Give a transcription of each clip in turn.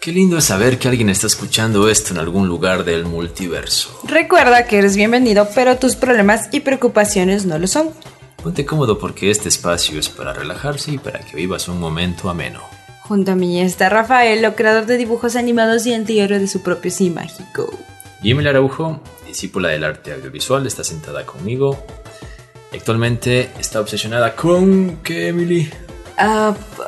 Qué lindo es saber que alguien está escuchando esto en algún lugar del multiverso. Recuerda que eres bienvenido, pero tus problemas y preocupaciones no lo son. Ponte cómodo porque este espacio es para relajarse y para que vivas un momento ameno. Junto a mí está Rafael, lo creador de dibujos animados y antihéroe de su propio sí mágico. Jimmy Araujo, discípula del arte audiovisual, está sentada conmigo. Actualmente está obsesionada con... ¿Qué, Emily? Ah, p-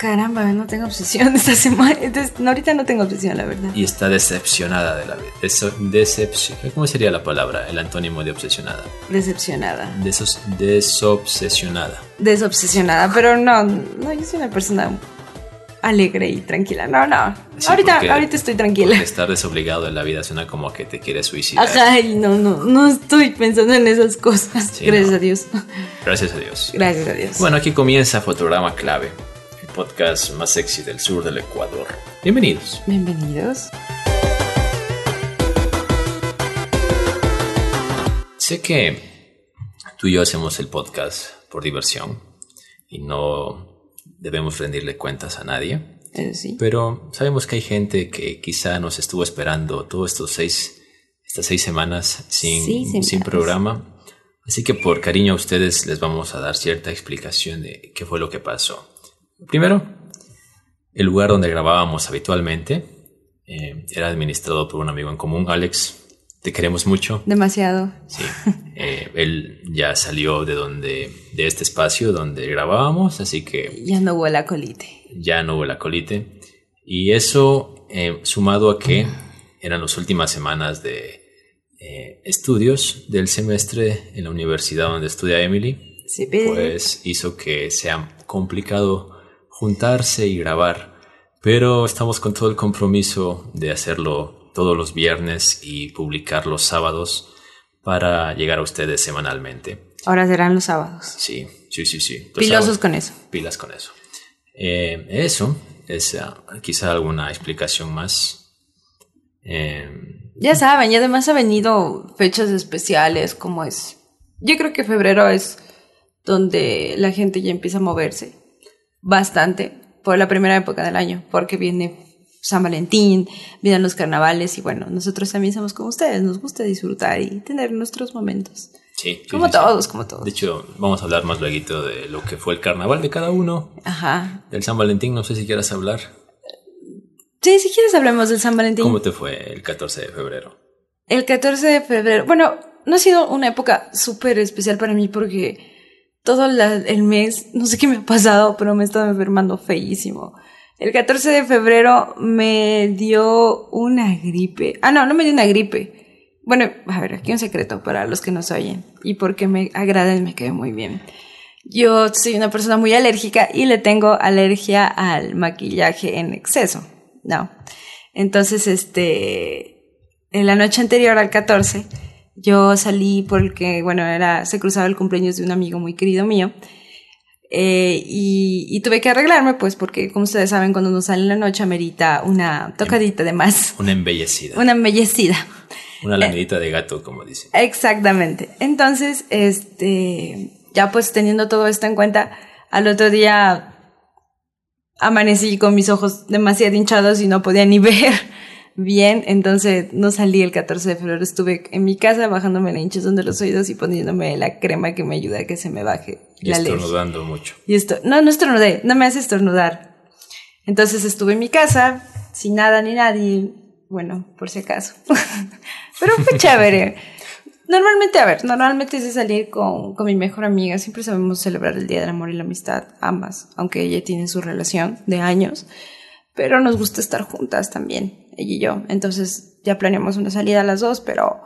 caramba, no tengo obsesión esta semana. Entonces, no, ahorita no tengo obsesión, la verdad. Y está decepcionada de la vida. Deso- ¿Cómo sería la palabra? El antónimo de obsesionada. Decepcionada. Desos- desobsesionada. Desobsesionada, pero no, no, yo soy una persona alegre y tranquila. No, no. Sí, ahorita, porque- ahorita estoy tranquila. estar desobligado en la vida suena como que te quieres suicidar. Ajá, y no, no, no estoy pensando en esas cosas. Sí, Gracias no. a Dios. Gracias a Dios. Gracias a Dios. Bueno, aquí comienza Fotograma Clave, podcast más sexy del sur del Ecuador. Bienvenidos. Bienvenidos. Sé que tú y yo hacemos el podcast por diversión y no debemos rendirle cuentas a nadie, sí. pero sabemos que hay gente que quizá nos estuvo esperando todos estos seis, estas seis semanas sin, Sí, semanas. sin programa. Así que por cariño a ustedes les vamos a dar cierta explicación de qué fue lo que pasó. Primero, el lugar donde grabábamos habitualmente eh, era administrado por un amigo en común, Alex. Te queremos mucho. Demasiado. Sí, eh, él ya salió de donde, de este espacio donde grabábamos, así que Ya no hubo la colite. ya no hubo la colite. Y eso, eh, sumado a que eran las últimas semanas de eh, estudios del semestre en la universidad donde estudia Emily, Sí, pues hizo que sea complicado juntarse y grabar. Pero estamos con todo el compromiso de hacerlo todos los viernes y publicar los sábados para llegar a ustedes semanalmente. Ahora serán los sábados. Sí, sí, sí, sí. Los Pilosos sábados- con eso. pilas con eso. Eh, eso es ah, quizá alguna explicación más. Eh, Ya saben, y además ha venido fechas especiales como es. Yo creo que febrero es donde la gente ya empieza a moverse bastante por la primera época del año, porque viene San Valentín, vienen los carnavales y bueno, nosotros también somos como ustedes, nos gusta disfrutar y tener nuestros momentos. sí, Como sí, sí. todos, como todos. De hecho, vamos a hablar más luego de lo que fue el carnaval de cada uno. Ajá. Del San Valentín, no sé si quieras hablar. Sí, si quieres hablemos del San Valentín. ¿Cómo te fue el 14 de febrero? El 14 de febrero, bueno, no ha sido una época súper especial para mí porque todo el mes, no sé qué me ha pasado, pero me he estado enfermando feísimo. El 14 de febrero me dio una gripe. Ah, no, no me dio una gripe. Bueno, a ver, aquí un secreto para los que nos oyen y porque me agrada y me quedé muy bien. Yo soy una persona muy alérgica y le tengo alergia al maquillaje en exceso. No. Entonces, este, en la noche anterior al 14, yo salí porque, bueno, era, se cruzaba el cumpleaños de un amigo muy querido mío. eh, y, y tuve que arreglarme, pues, porque, como ustedes saben, cuando uno sale en la noche amerita una tocadita de más, Una embellecida. una embellecida. Una lamidita de gato, como dicen. Exactamente. Entonces, este, ya pues teniendo todo esto en cuenta, al otro día amanecí con mis ojos demasiado hinchados y no podía ni ver bien, entonces no salí el 14 de febrero, estuve en mi casa bajándome la hinchazón de los oídos y poniéndome la crema que me ayuda a que se me baje Y la alergia. estornudando mucho. Y esto, no, no estornudé, no me hace estornudar. Entonces estuve en mi casa, sin nada ni nadie, bueno, por si acaso. Pero fue chévere. Normalmente, a ver, normalmente es de salir con, con mi mejor amiga, siempre sabemos celebrar el Día del Amor y la Amistad, ambas, aunque ella tiene su relación de años, pero nos gusta estar juntas también, ella y yo. Entonces ya planeamos una salida a las dos, pero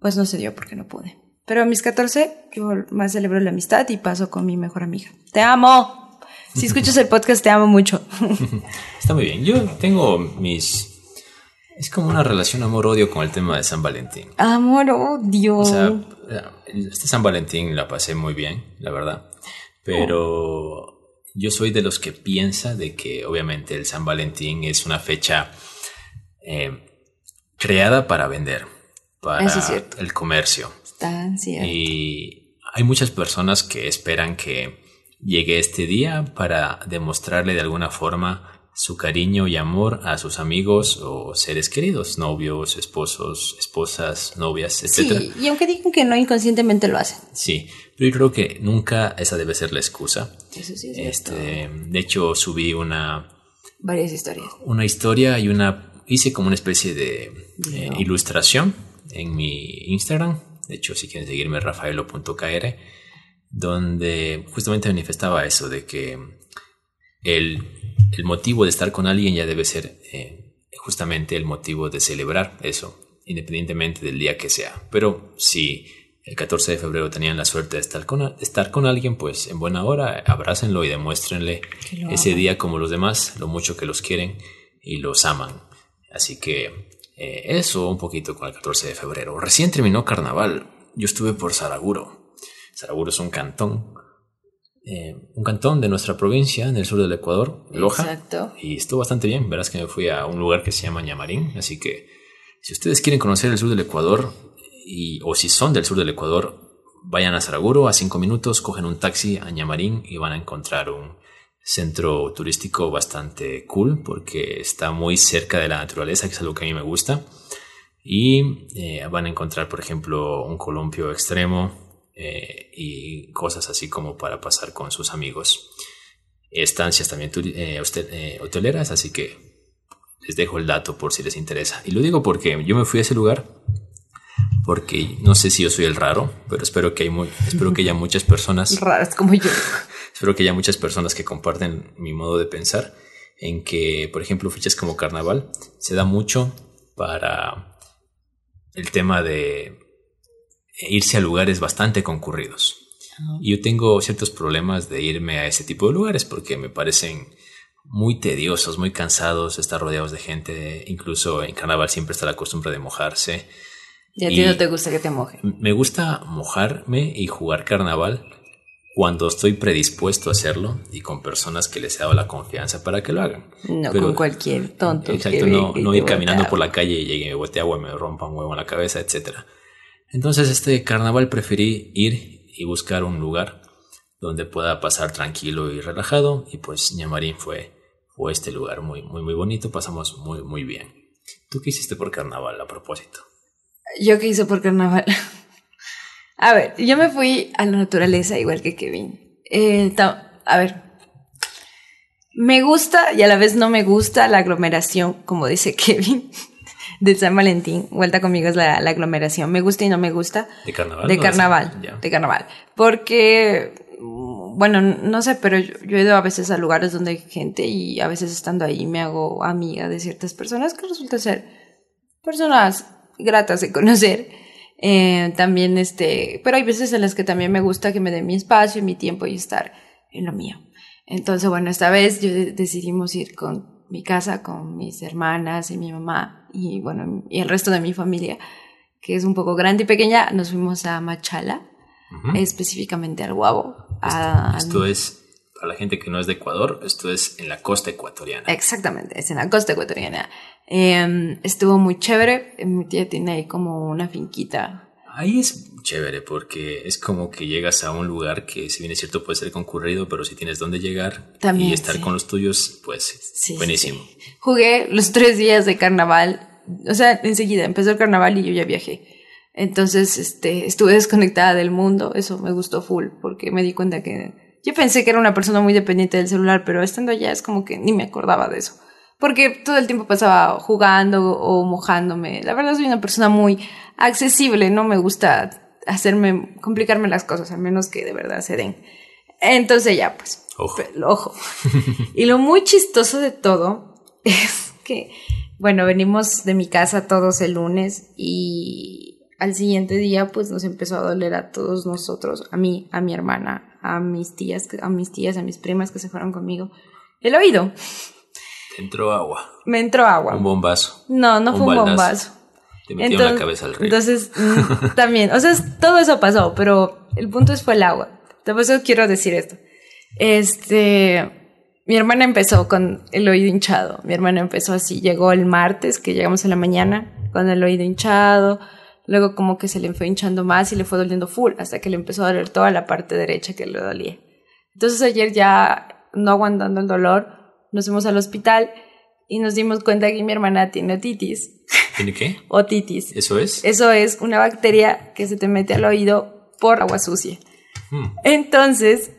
pues no se dio porque no pude. Pero a mis 14 yo más celebro la amistad y paso con mi mejor amiga. ¡Te amo! Si escuchas el podcast, te amo mucho. Está muy bien. Yo tengo mis... Es como una relación amor-odio con el tema de San Valentín. Amor, Dios. O sea, este San Valentín la pasé muy bien, la verdad. Pero yo soy de los que piensa de que obviamente el San Valentín es una fecha eh, creada para vender, para Eso es cierto. el comercio. Tan cierto. Y hay muchas personas que esperan que llegue este día para demostrarle de alguna forma su cariño y amor a sus amigos o seres queridos, novios, esposos, esposas, novias, etc. Sí, y aunque digan que no, inconscientemente lo hacen. Sí, pero yo creo que nunca esa debe ser la excusa. Eso sí es este, De hecho, subí una... Varias historias. Una historia y una... Hice como una especie de eh, ilustración en mi Instagram. De hecho, si quieren seguirme, rafaelo.kr, donde justamente manifestaba eso de que el, el motivo de estar con alguien ya debe ser eh, justamente el motivo de celebrar eso, independientemente del día que sea. Pero si el 14 de febrero tenían la suerte de estar con, estar con alguien, pues en buena hora abrácenlo y demuéstrenle ese día como los demás, lo mucho que los quieren y los aman. Así que eh, eso un poquito con el 14 de febrero. Recién terminó carnaval. Yo estuve por Saraguro. Saraguro es un cantón eh, un cantón de nuestra provincia, en el sur del Ecuador, Loja. Exacto. Y estuvo bastante bien. Verás que me fui a un lugar que se llama Ñamarín. Así que si ustedes quieren conocer el sur del Ecuador, y, o si son del sur del Ecuador, vayan a Saraguro a cinco minutos, cogen un taxi a Ñamarín y van a encontrar un centro turístico bastante cool porque está muy cerca de la naturaleza, que es algo que a mí me gusta. Y eh, van a encontrar, por ejemplo, un columpio extremo, eh, y cosas así como para pasar con sus amigos. Estancias también eh, eh, hoteleras, así que les dejo el dato por si les interesa. Y lo digo porque yo me fui a ese lugar porque no sé si yo soy el raro, pero espero que, hay muy, espero que haya muchas personas. Raras como yo. Espero que haya muchas personas que comparten mi modo de pensar en que, por ejemplo, fichas como carnaval se da mucho para el tema de irse a lugares bastante concurridos. Y yo tengo ciertos problemas de irme a ese tipo de lugares porque me parecen muy tediosos, muy cansados, estar rodeados de gente. Incluso en carnaval siempre está la costumbre de mojarse. ¿Y a ti no te gusta que te mojen? Me gusta mojarme y jugar carnaval cuando estoy predispuesto a hacerlo y con personas que les he dado la confianza para que lo hagan. No con cualquier tonto. Exacto, no, no ir caminando por la calle y llegue, me bote agua, me rompa un huevo en la cabeza, etcétera. Entonces este carnaval preferí ir y buscar un lugar donde pueda pasar tranquilo y relajado y pues Ñamarín fue, fue este lugar muy, muy, muy bonito, pasamos muy, muy bien. ¿Tú qué hiciste por carnaval a propósito? Yo qué hice por carnaval. a ver, yo me fui a la naturaleza igual que Kevin. Eh, a ver, me gusta y a la vez no me gusta la aglomeración, como dice Kevin de San Valentín, vuelta conmigo es la, aglomeración. Me gusta y no me gusta. De carnaval. De carnaval. De carnaval. Porque, bueno, no sé, pero yo, he ido a veces a lugares donde hay gente y a veces estando ahí me hago amiga de ciertas personas que resulta ser personas gratas de conocer. Eh, también, este, pero hay veces en las que también me gusta que me dé mi espacio, mi tiempo y estar en lo mío. Entonces, bueno, esta vez yo decidimos ir con mi casa con mis hermanas y mi mamá y bueno, y el resto de mi familia, que es un poco grande y pequeña, nos fuimos a Machala, específicamente al Guabo. Esto, es, para la gente que no es de Ecuador, esto es en la costa ecuatoriana. Exactamente, es en la costa ecuatoriana. Em, estuvo muy chévere, mi tía tiene ahí como una finquita. Ahí es chévere porque es como que llegas a un lugar que si bien es cierto puede ser concurrido, pero si tienes dónde llegar y estar con los tuyos, pues buenísimo. Jugué los tres días de carnaval, o sea, enseguida empezó el carnaval y yo ya viajé. Entonces, este, estuve desconectada del mundo, eso me gustó full porque me di cuenta que yo pensé que era una persona muy dependiente del celular, pero estando allá es como que ni me acordaba de eso porque todo el tiempo pasaba jugando o mojándome. La verdad soy una persona muy accesible, no me gusta hacerme, complicarme las cosas, al menos que de verdad se den. Entonces ya, pues, ojo. ojo. y lo muy chistoso de todo es que, bueno, venimos de mi casa todos el lunes y al siguiente día, pues nos empezó a doler a todos nosotros, a mí, a mi hermana, a mis tías, a mis tías, a mis primas que se fueron conmigo, el oído entró agua. Me entró agua. Un bombazo. No, no fue un bombazo. Te metió en la cabeza el río. Entonces, mm, también, o sea, todo eso pasó, pero el punto es fue el agua. Por eso quiero decir esto. Este, mi hermana empezó con el oído hinchado. Mi hermana empezó así, llegó el martes, que llegamos en la mañana, con el oído hinchado. Luego como que se le fue hinchando más y le fue doliendo full, hasta que le empezó a doler toda la parte derecha que le dolía. Entonces ayer ya, no aguantando el dolor, nos fuimos al hospital y nos dimos cuenta que mi hermana tiene otitis. ¿Tiene qué? Otitis. ¿Eso es? Eso es una bacteria que se te mete al oído por agua sucia. Hmm. Entonces,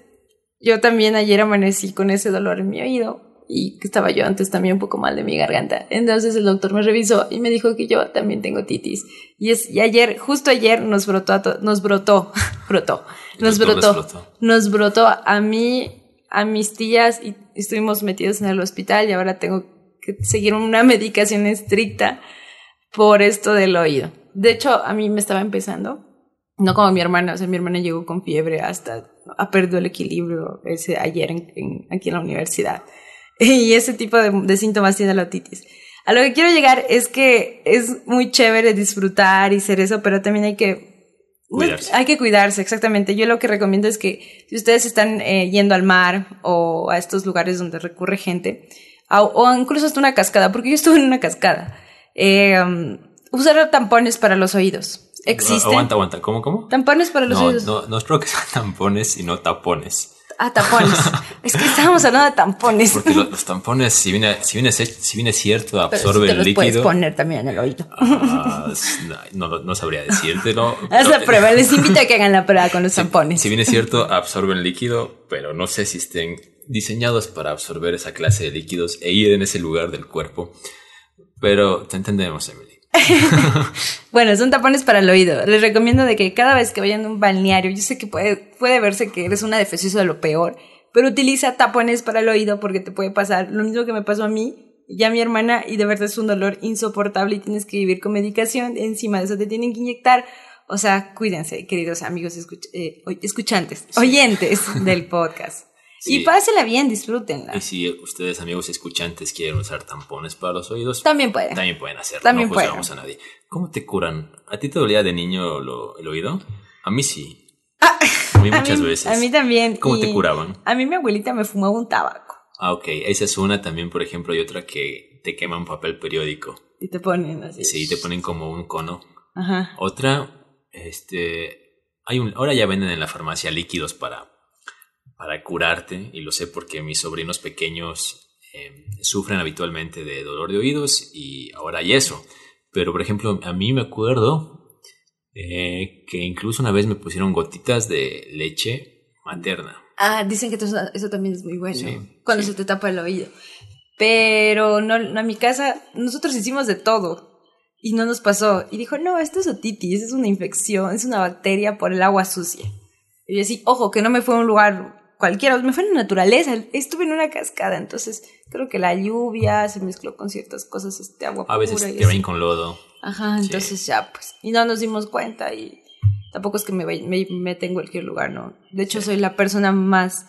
yo también ayer amanecí con ese dolor en mi oído y estaba yo antes también un poco mal de mi garganta. Entonces el doctor me revisó y me dijo que yo también tengo titis. Y es y ayer, justo ayer nos brotó a to- nos brotó, brotó, nos brotó. nos brotó a mí, a mis tías y estuvimos metidos en el hospital y ahora tengo que seguir una medicación estricta por esto del oído. De hecho, a mí me estaba empezando, no como mi hermana, o sea, mi hermana llegó con fiebre hasta, ha perdido el equilibrio ese ayer en- en- aquí en la universidad. Y ese tipo de, de síntomas tiene la otitis. A lo que quiero llegar es que es muy chévere disfrutar y ser eso, pero también hay que Cuidarse. hay que cuidarse, exactamente. Yo lo que recomiendo es que si ustedes están eh, yendo al mar o a estos lugares donde recurre gente, a- o incluso hasta una cascada, porque yo estuve en una cascada, eh, um, usar tampones para los oídos. Existen Aguanta, aguanta. ¿Cómo, cómo? tampones para los No, oídos. no, no espero que sean tampones, sino tapones. Ah, tampones. es que estábamos hablando de tampones. Porque lo- los tampones, si viene, si viene, se- si viene cierto, Pero sí absorben te el los puedes líquido. poner también en el oído. Ah, no, no, no sabría decírtelo. Haz la prueba, les invito a que hagan la prueba con los tampones. Si bien es cierto, absorben líquido, pero no sé si estén diseñados para absorber esa clase de líquidos e ir en ese lugar del cuerpo. Pero te entendemos, Emily. Bueno, son tapones para el oído. Les recomiendo de que cada vez que vayan a un balneario, yo sé que puede, puede verse que eres una defensiva de lo peor, pero utiliza tapones para el oído porque te puede pasar lo mismo que me pasó a mí y a mi hermana y de verdad es un dolor insoportable y tienes que vivir con medicación. Encima de eso te tienen que inyectar. O sea, cuídense, queridos amigos escuch- eh, escuchantes, oyentes del podcast. Sí. Y pásela bien, disfrútenla. Y si ustedes, amigos escuchantes, quieren usar tampones para los oídos, También pueden. también pueden hacerlo. También no juzgamos a nadie. ¿Cómo te curan? ¿A ti te dolía de niño lo- el oído? A mí sí. a mí A muchas mí- veces. A mí también. ¿Cómo te curaban? A mí mi abuelita me fumaba un tabaco Ah, ok. Esa es una también, por ejemplo, y otra que te queman papel periódico. y te ponen así. Sí, te ponen como un cono. Ajá. Otra, este, hay un, ahora ya venden en la farmacia líquidos para, para curarte, y lo sé porque mis sobrinos pequeños eh, sufren habitualmente de dolor de oídos y ahora hay eso. Pero, por ejemplo, a mí me acuerdo eh, que incluso una vez me pusieron gotitas de leche materna. Ah, dicen que eso, eso también es muy bueno. Sí, cuando sí. se te tapa el oído. Pero no, no, en mi casa, nosotros hicimos de todo. Y no nos pasó. Y dijo, no, esto es otitis, es una infección, es una bacteria por el agua sucia. Y yo así, ojo, que no me fue a un lugar cualquiera, me fue en la naturaleza, estuve en una cascada, entonces creo que la lluvia se mezcló con ciertas cosas, este agua A veces te ven con lodo. Ajá, Sí. entonces ya, pues. Y no nos dimos cuenta y tampoco es que me, me meta en cualquier lugar, ¿no? De hecho, soy la persona más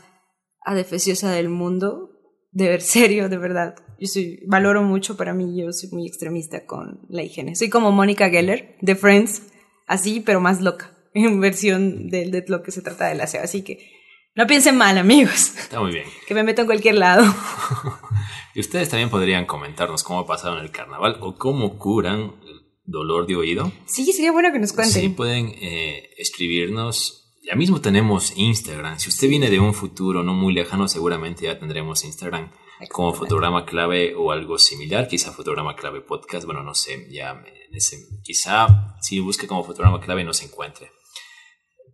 adefesiosa del mundo. De ver, serio, de verdad. Yo soy, valoro mucho para mí, yo soy muy extremista con la higiene. Soy como Mónica Geller de Friends, así, pero más loca, en versión de, de lo que se trata del aseo. Así que no piensen mal, amigos, Está muy bien. que me meto en cualquier lado. Y ustedes también podrían comentarnos cómo pasaron el carnaval o cómo curan el dolor de oído. Sí, sería bueno que nos cuenten. Sí, pueden eh, escribirnos. Ya mismo tenemos Instagram. Si usted viene de un futuro no muy lejano, seguramente ya tendremos Instagram como fotograma clave o algo similar. Quizá fotograma clave podcast. Bueno, no sé. Ya ese, quizá si busque como fotograma clave no se encuentre.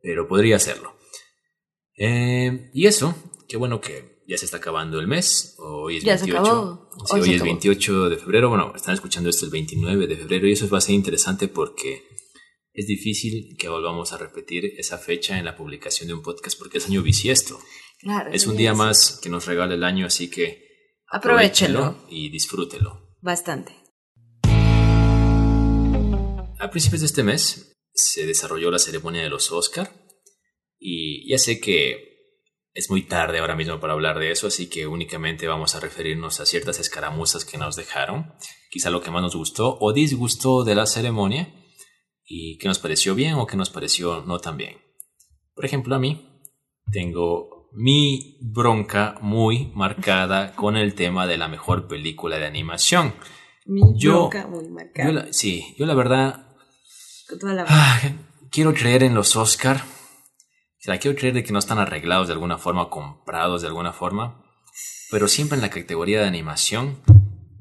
Pero podría hacerlo. Eh, y eso, qué bueno que ya se está acabando el mes. Hoy es Ya se 28. acabó. Sí, Hoy hoy es acabó. 28 de febrero. Bueno, están escuchando esto el 29 de febrero y eso va a ser interesante porque es difícil que volvamos a repetir esa fecha en la publicación de un podcast porque es año bisiesto. Claro, Es un día más que nos regala el año, así que Aprovechenlo. y disfrútelo. Bastante. A principios de este mes se desarrolló la ceremonia de los Oscar y ya sé que es muy tarde ahora mismo para hablar de eso, así que únicamente vamos a referirnos a ciertas escaramuzas que nos dejaron, quizá lo que más nos gustó o disgustó de la ceremonia y qué nos pareció bien o qué nos pareció no tan bien. Por ejemplo, a mí tengo mi bronca muy marcada con el tema de la mejor película de animación. Mi Yo- bronca muy marcada. Yo la- sí, yo la verdad Con toda la Ah, quiero creer en los Oscar. O sea, quiero creer de que no están arreglados de alguna forma, comprados de alguna forma. pero siempre en la categoría de animación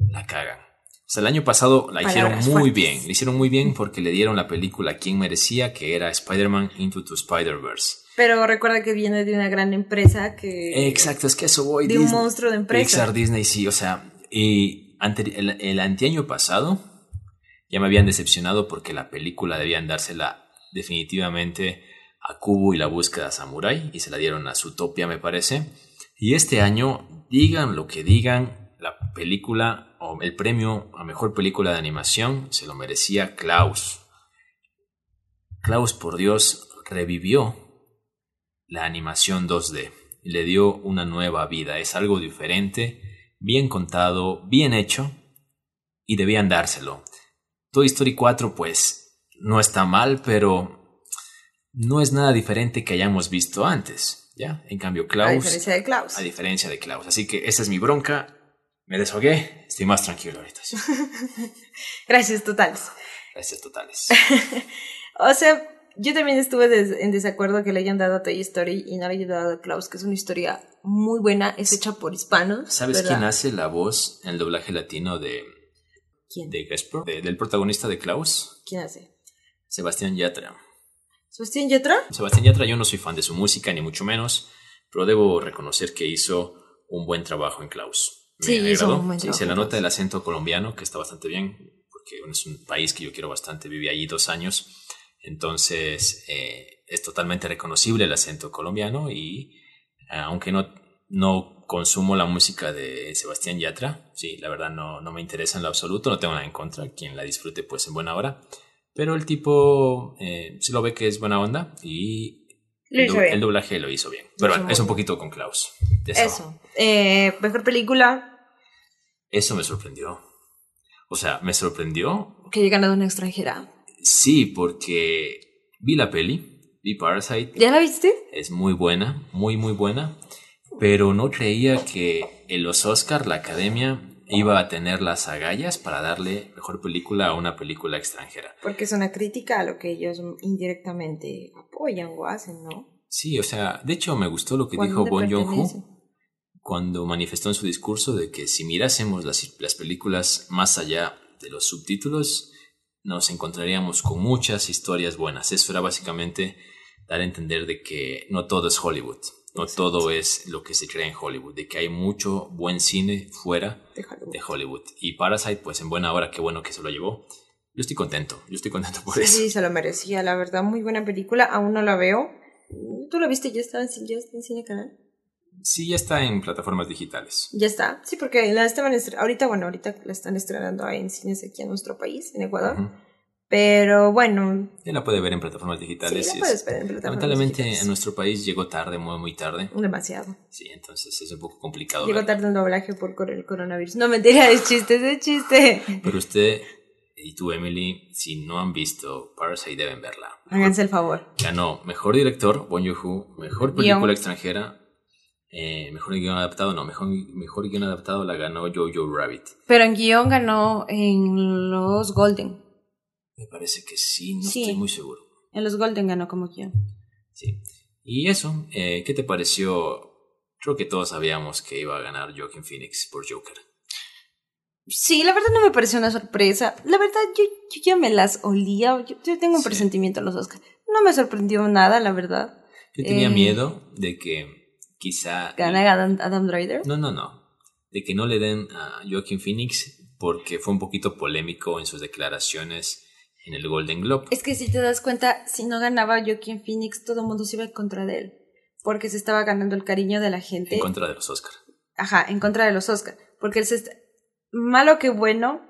la cagan. O sea, el año pasado la hicieron muy fuertes. bien. Le hicieron muy bien porque le dieron la película a quien merecía, que era Spider-Man Into the Spider-Verse. Pero recuerda que viene de una gran empresa que... Exacto, es que eso voy. De un monstruo de empresa. Pixar, Disney, sí, o sea, y ante- el, el anteaño pasado ya me habían decepcionado porque la película debían dársela definitivamente a Kubo y la búsqueda samurai y se la dieron a Zootopia, me parece. Y este año, digan lo que digan, la película o el premio a mejor película de animación se lo merecía Klaus. Klaus, por Dios, revivió la animación 2D y le dio una nueva vida. Es algo diferente, bien contado, bien hecho y debían dárselo. Toy Story 4 pues no está mal, pero no es nada diferente que hayamos visto antes, ¿ya? En cambio A Klaus diferencia de Klaus. a diferencia de Klaus. Así que esa es mi bronca. Me deshogué, estoy más tranquilo ahorita. sí. Gracias, totales. Gracias totales. O sea, yo también estuve des- en desacuerdo que le hayan dado a Toy Story y no le hayan dado a Klaus, que es una historia muy buena, es hecha por hispanos. ¿Sabes ¿verdad? quién hace la voz en el doblaje latino de, ¿Quién? de Gasper? De- del protagonista de Klaus? ¿Quién hace? Sebastián Yatra. ¿Sebastián Yatra? Sebastián Yatra, yo no soy fan de su música, ni mucho menos, pero debo reconocer que hizo un buen trabajo en Klaus. Me Sí, hizo agradó. un buen Sí, se en nota el acento colombiano, que está bastante bien, porque es un país que yo quiero bastante, viví allí dos años, entonces eh, es totalmente reconocible el acento colombiano y eh, aunque no, no consumo la música de Sebastián Yatra, sí, la verdad no, no me interesa en lo absoluto, no tengo nada en contra, quien la disfrute pues en buena hora, pero el tipo eh, se lo ve que es buena onda y el, hizo do- bien. el doblaje lo hizo bien. Pero bueno, es un poquito con Klaus. Eso. Eh, mejor película Eso me sorprendió. O sea, me sorprendió, que haya ganado una extranjera. sí, porque vi la peli, vi Parasite, ¿Ya la viste? es muy buena, muy, muy buena, pero no creía que en los Oscar la academia iba a tener las agallas para darle mejor película a una película extranjera. Porque es una crítica a lo que ellos indirectamente apoyan o hacen, ¿no? Sí, o sea, de hecho me gustó lo que ¿O a dijo Bon? Joon-ho cuando manifestó en su discurso de que si mirásemos las, las películas más allá de los subtítulos, nos encontraríamos con muchas historias buenas. Eso era básicamente dar a entender de que no todo es Hollywood, no todo es lo que se cree en Hollywood, de que hay mucho buen cine fuera De Hollywood. de Hollywood. Y Parasite, pues en buena hora, qué bueno que se lo llevó. Yo estoy contento, yo estoy contento por Sí, eso. sí, se lo merecía, la verdad, muy buena película, aún no la veo. ¿Tú la viste? ¿Ya ci- ya está en Cine Canal? Sí, ya está en plataformas digitales. Ya está, sí, porque la estaban ahorita, bueno, ahorita la están estrenando en cines aquí en nuestro país, en Ecuador. Pero bueno, Ya la puede ver en plataformas sí, digitales. la y es- puedes ver en plataformas Lamentablemente digitales. en nuestro país llegó tarde, muy muy tarde. Demasiado. Sí, entonces es un poco complicado. Llegó verla. tarde el doblaje por el coronavirus. No, mentira, es chiste, es de chiste. Pero usted y tú, Emily, si no han visto Parasite, deben verla. Háganse el favor. Ganó mejor director, Bon Joon-ho, mejor Guión. película extranjera, eh, mejor guion adaptado, no, mejor, mejor guion adaptado la ganó Jojo Rabbit. Pero en guion ganó en los Golden. Me parece que sí, no Sí. estoy muy seguro. En los Golden ganó como guion. Sí. Y eso, eh, ¿qué te pareció? Creo que todos sabíamos que iba a ganar Joaquin Phoenix por Joker. Sí, la verdad no me pareció una sorpresa. La verdad, yo, yo ya me las olía. Yo, yo tengo un Sí. presentimiento en los Oscars. No me sorprendió nada, la verdad. Yo tenía Eh. miedo de que quizá... Gana Adam, Adam Driver. No, no, no. De que no le den a Joaquin Phoenix porque fue un poquito polémico en sus declaraciones en el Golden Globe. Es que si te das cuenta, si no ganaba Joaquin Phoenix, todo el mundo se iba en contra de él. Porque se estaba ganando el cariño de la gente. En contra de los Oscars. Ajá, en contra de los Oscars. Porque él se está- malo que bueno,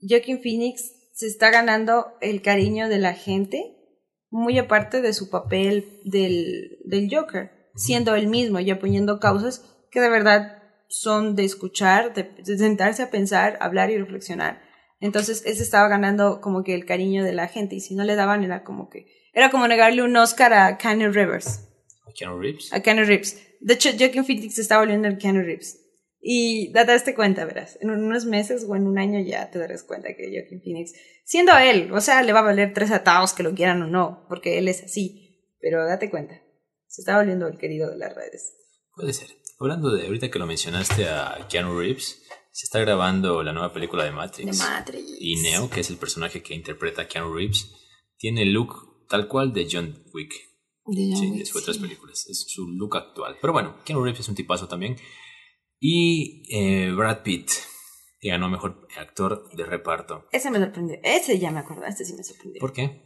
Joaquin Phoenix se está ganando el cariño de la gente, muy aparte de su papel del, del Joker, siendo él mismo y apoyando causas que de verdad son de escuchar, de, de sentarse a pensar, hablar y reflexionar. Entonces, él se estaba ganando como que el cariño de la gente y si no le daban era como que... Era como negarle un Oscar a Keanu Rivers ¿A Keanu Reeves? a Keanu Reeves. De hecho, Joaquin Phoenix se está volviendo el Keanu Reeves. Y date este cuenta, verás. En unos meses o en un año ya te darás cuenta que Joaquin Phoenix, siendo él, o sea, le va a valer tres atados que lo quieran o no, porque él es así. Pero date cuenta, se está volviendo el querido de las redes. Puede ser. Hablando de, ahorita que lo mencionaste a Keanu Reeves, se está grabando la nueva película de Matrix. De Matrix. Y Neo, que es el personaje que interpreta a Keanu Reeves, tiene el look tal cual de John Wick. De John sí, Wick, de sus otras sí. películas. Es su look actual. Pero bueno, Keanu Reeves es un tipazo también. Y eh, Brad Pitt, que ganó mejor actor de reparto. Ese me sorprendió. Ese ya me acuerdo, este sí me sorprendió. ¿Por qué?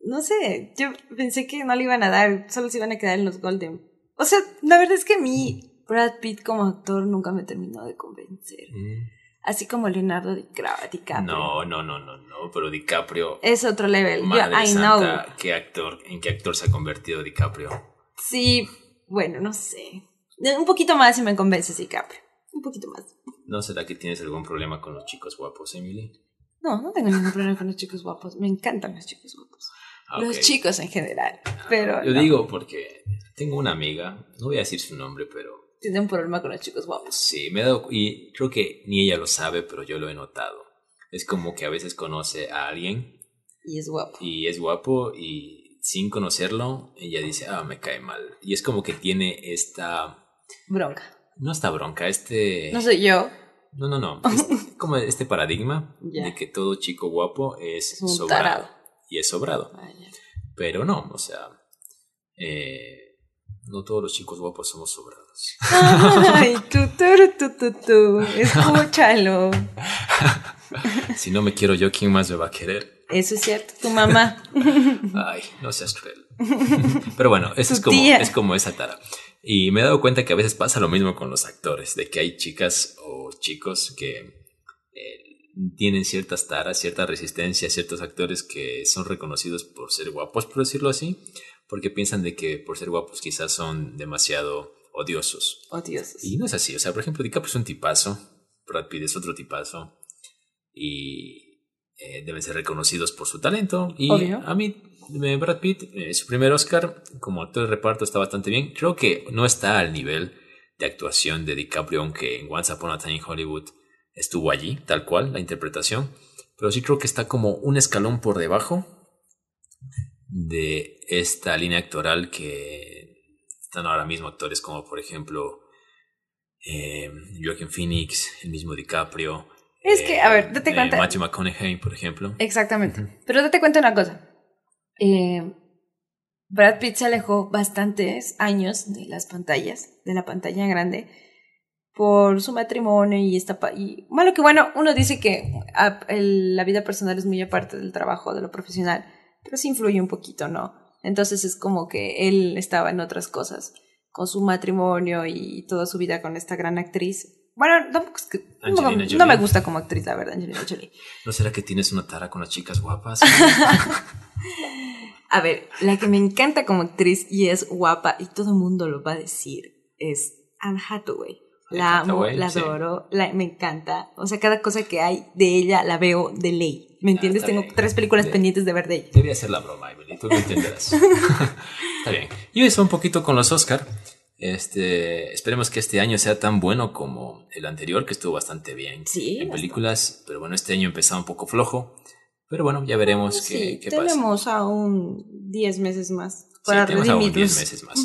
No sé, yo pensé que no le iban a dar, solo se iban a quedar en los Golden. O sea, la verdad es que a mí, Brad Pitt como actor nunca me terminó de convencer. Mm, Así como Leonardo DiCaprio. No, no, no, no, no. Pero DiCaprio. Es otro level. Yo, Madre I santa, know. ¿qué actor, ¿en qué actor se ha convertido DiCaprio? Sí, bueno, no sé. Un poquito más si me convences, DiCaprio. Un poquito más. ¿No será que tienes algún problema con los chicos guapos, Emily? No, no tengo ningún problema con los chicos guapos. Me encantan los chicos guapos. Ah, Los chicos en general. Pero Yo no, digo porque tengo una amiga, no voy a decir su nombre, pero tiene un problema con los chicos guapos. sí, me he dado, y creo que ni ella lo sabe, pero yo lo he notado. Es como que a veces conoce a alguien Y es guapo. y es guapo y sin conocerlo, ella dice, ah, me cae mal. Y es como que tiene esta, Bronca. no esta bronca, este... No soy yo. No, no, no. Es como este paradigma Ya. de que todo chico guapo es, Es sobrado. tarado. Y es sobrado. Vaya. Pero no, o sea, eh, no todos los chicos guapos somos sobrados. Ay, tú, tú, tú, tú. Escúchalo. si no me quiero yo, ¿quién más me va a querer? Eso es cierto. Tu mamá. Ay, no seas cruel. Pero bueno, eso es como, tía. es como esa tara. Y me he dado cuenta que a veces pasa lo mismo con los actores, de que hay chicas o chicos que eh, tienen ciertas taras, cierta resistencia, ciertos actores que son reconocidos por ser guapos, por decirlo así, porque piensan de que por ser guapos quizás son demasiado odiosos. Dios. Y no es así. O sea, por ejemplo, DiCaprio es un tipazo. Brad Pitt es otro tipazo. Y eh, deben ser reconocidos por su talento. Y Obvio. a mí, Brad Pitt, eh, su primer Oscar como actor de reparto está bastante bien. Creo que no está al nivel de actuación de DiCaprio, aunque en Once Upon a Time in Hollywood estuvo allí, tal cual, la interpretación. Pero sí creo que está como un escalón por debajo de esta línea actoral que están ahora mismo actores como por ejemplo eh, Joaquin Phoenix, el mismo DiCaprio. Es que, a ver, date eh, cuenta. Matthew McConaughey, por ejemplo. Exactamente. Pero date cuenta una cosa. Eh, Brad Pitt se alejó bastantes años de las pantallas, de la pantalla grande, por su matrimonio y esta... pa- Y, malo que bueno, uno dice que ah, el- la vida personal es muy aparte del trabajo, de lo profesional, pero sí influye un poquito, ¿no? Entonces es como que él estaba en otras cosas, con su matrimonio y toda su vida con esta gran actriz. Bueno, no, me gusta como actriz, la verdad, Angelina Jolie. ¿No será que tienes una tara con las chicas guapas? A ver, la que me encanta como actriz y es guapa y todo el mundo lo va a decir es Anne Hathaway. La amo, la sí. adoro, la, me encanta. O sea, cada cosa que hay de ella la veo de ley. ¿Me entiendes? Tengo bien. tres películas Sí. pendientes de ver de ella. Debía hacer la broma, Emily, tú lo entenderás. Está bien. Y eso un poquito con los Oscar. Este, esperemos que este año sea tan bueno como el anterior, que estuvo bastante bien Sí, en bastante. películas. Pero bueno, este año empezó un poco flojo. Pero bueno, ya veremos qué, Sí, qué pasa. tenemos aún 10 meses más Sí, para tenemos aún 10 redimirnos. meses más.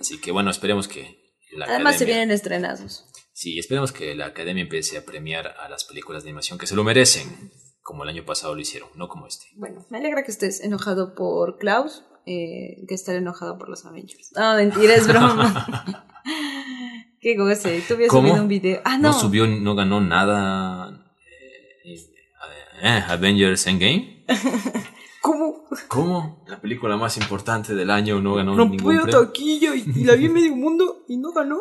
Así que bueno, esperemos que la Además se academia- vienen estrenazos. Sí, esperemos que la academia empiece a premiar a las películas de animación que se lo merecen, como el año pasado lo hicieron, no como este. Bueno, me alegra que estés enojado por Klaus, eh, que estar enojado por los Avengers. No, mentira, es broma. Qué goce. Tú habías ¿Cómo? subido un video. Ah, no. no. subió, no ganó nada. eh, eh, Avengers Endgame. ¿Cómo? ¿Cómo? La película más importante del año no ganó ningún Rompió premio. taquilla y, y la vi en medio mundo y no ganó.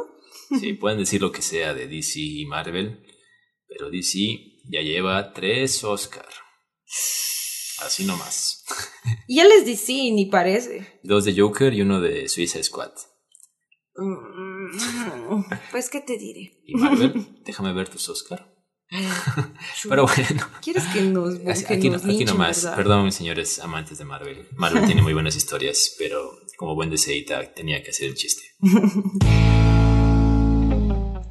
Sí, pueden decir lo que sea de DC y Marvel, pero DC ya lleva tres Oscar. Así nomás. Y ya les di sí, ni parece. Dos de Joker y uno de Suicide Squad. Mm, Pues, ¿qué te diré? Y Marvel, déjame ver tus Oscar. Pero bueno, ¿Quieres que nos, que aquí, nos aquí nomás. verdad? Perdón, señores amantes de Marvel. Marvel tiene muy buenas historias, pero como buen deseita tenía que hacer el chiste.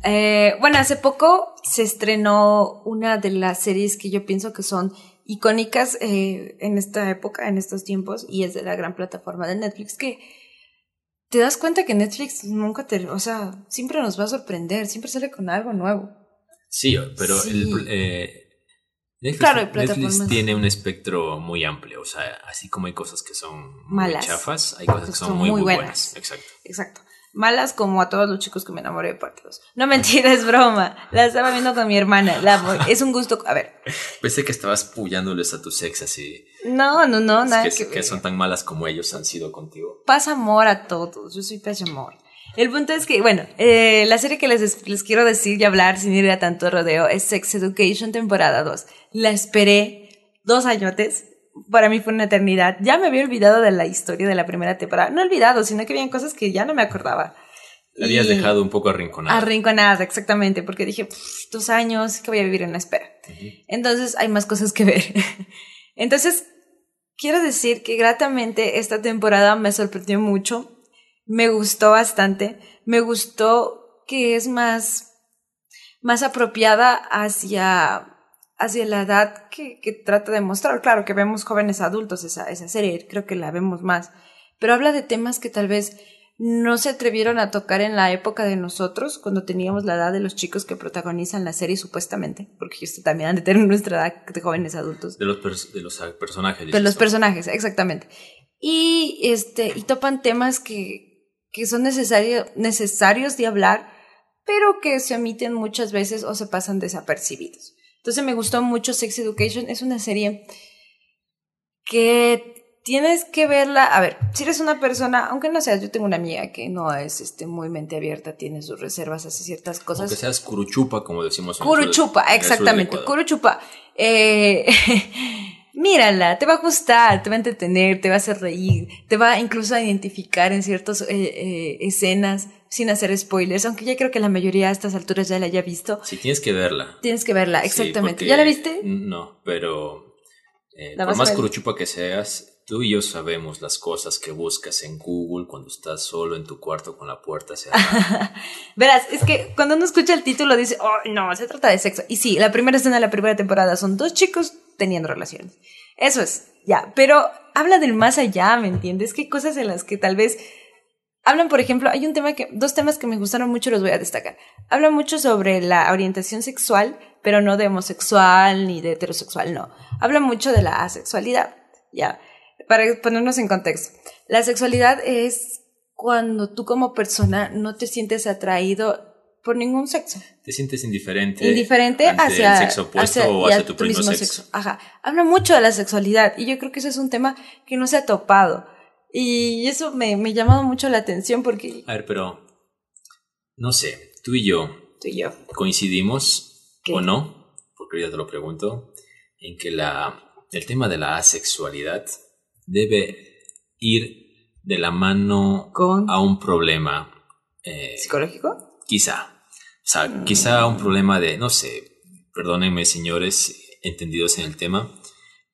Eh, bueno, hace poco se estrenó una de las series que yo pienso que son icónicas eh, en esta época, en estos tiempos, y es de la gran plataforma de Netflix que te das cuenta que Netflix nunca te, o sea, siempre nos va a sorprender, siempre sale con algo nuevo. Sí, pero el, eh, Netflix, Claro, Netflix tiene un espectro muy amplio, o sea, así como hay cosas que son muy Malas. chafas, hay cosas que son, muy, muy buenas. Exacto. Exacto. Malas como a todos los chicos que me enamoré de parte dos. No mentira, es broma. La estaba viendo con mi hermana. La es un gusto. A ver. Pensé que estabas puyándoles a tus ex así, No, no, no, nada que, que, que son tan malas como ellos han sido contigo. Paz amor a todos. Yo soy paz amor. El punto es que, bueno, eh, la serie que les, les quiero decir y hablar sin ir a tanto rodeo es Sex Education temporada 2. La esperé dos añotes. Para mí fue una eternidad. Ya me había olvidado de la historia de la primera temporada. No olvidado, sino que habían cosas que ya no me acordaba. La habías dejado un poco arrinconada. Arrinconada, exactamente, porque dije, "Pff, dos años, que voy a vivir en la espera. Entonces hay más cosas que ver. Entonces, quiero decir que gratamente esta temporada me sorprendió mucho, me gustó bastante, me gustó que es más, más apropiada hacia, hacia la edad que, que trata de mostrar. Claro que vemos jóvenes adultos esa, esa serie, creo que la vemos más, pero habla de temas que tal vez no se atrevieron a tocar en la época de nosotros, cuando teníamos la edad de los chicos que protagonizan la serie supuestamente, porque ellos también han de tener nuestra edad de jóvenes adultos. De los, de los ah, personajes. De los personajes, exactamente. Y este, y topan temas que, que son necesario, necesarios de hablar, pero que se omiten muchas veces o se pasan desapercibidos. Entonces me gustó mucho Sex Education. Es una serie que tienes que verla. A ver, si eres una persona, aunque no seas, yo tengo una amiga que no es este, muy mente abierta, tiene sus reservas, hace ciertas cosas. Aunque seas curuchupa, como decimos en el sur de- Curuchupa, en el sur del exactamente. Curuchupa. Eh, mírala, te va a gustar, te va a entretener, te va a hacer reír, te va incluso a identificar en ciertas eh, eh, escenas sin hacer spoilers, aunque ya creo que la mayoría a estas alturas ya la haya visto. Sí, tienes que verla. Tienes que verla, exactamente. ¿Ya la viste? No, pero eh, por más curuchupa que seas, tú y yo sabemos las cosas que buscas en Google cuando estás solo en tu cuarto con la puerta cerrada. Verás, es que cuando uno escucha el título dice, oh, no, se trata de sexo. Y sí, la primera escena de la primera temporada son dos chicos teniendo relaciones. Eso es, ya. Pero habla del más allá, ¿me entiendes? Que hay cosas en las que tal vez hablan, por ejemplo, hay un tema que, dos temas que me gustaron mucho, los voy a destacar. Hablan mucho sobre la orientación sexual, pero no de homosexual ni de heterosexual, no. Hablan mucho de la asexualidad, ya. Para ponernos en contexto. La sexualidad es cuando tú como persona no te sientes atraído por ningún sexo. Te sientes indiferente. Indiferente hacia, el sexo opuesto hacia- o hacia a tu mismo sexo. Ajá. Habla mucho de la sexualidad y yo creo que ese es un tema que no se ha topado. Y eso me, me llamaba mucho la atención porque A ver, pero no sé, tú y yo tú y yo. coincidimos ¿Qué? o no, porque ahorita te lo pregunto, en que la, el tema de la asexualidad debe ir de la mano ¿Con a un problema, eh, psicológico? Quizá. O sea, Mm. quizá un problema de, no sé, perdónenme señores entendidos en el tema,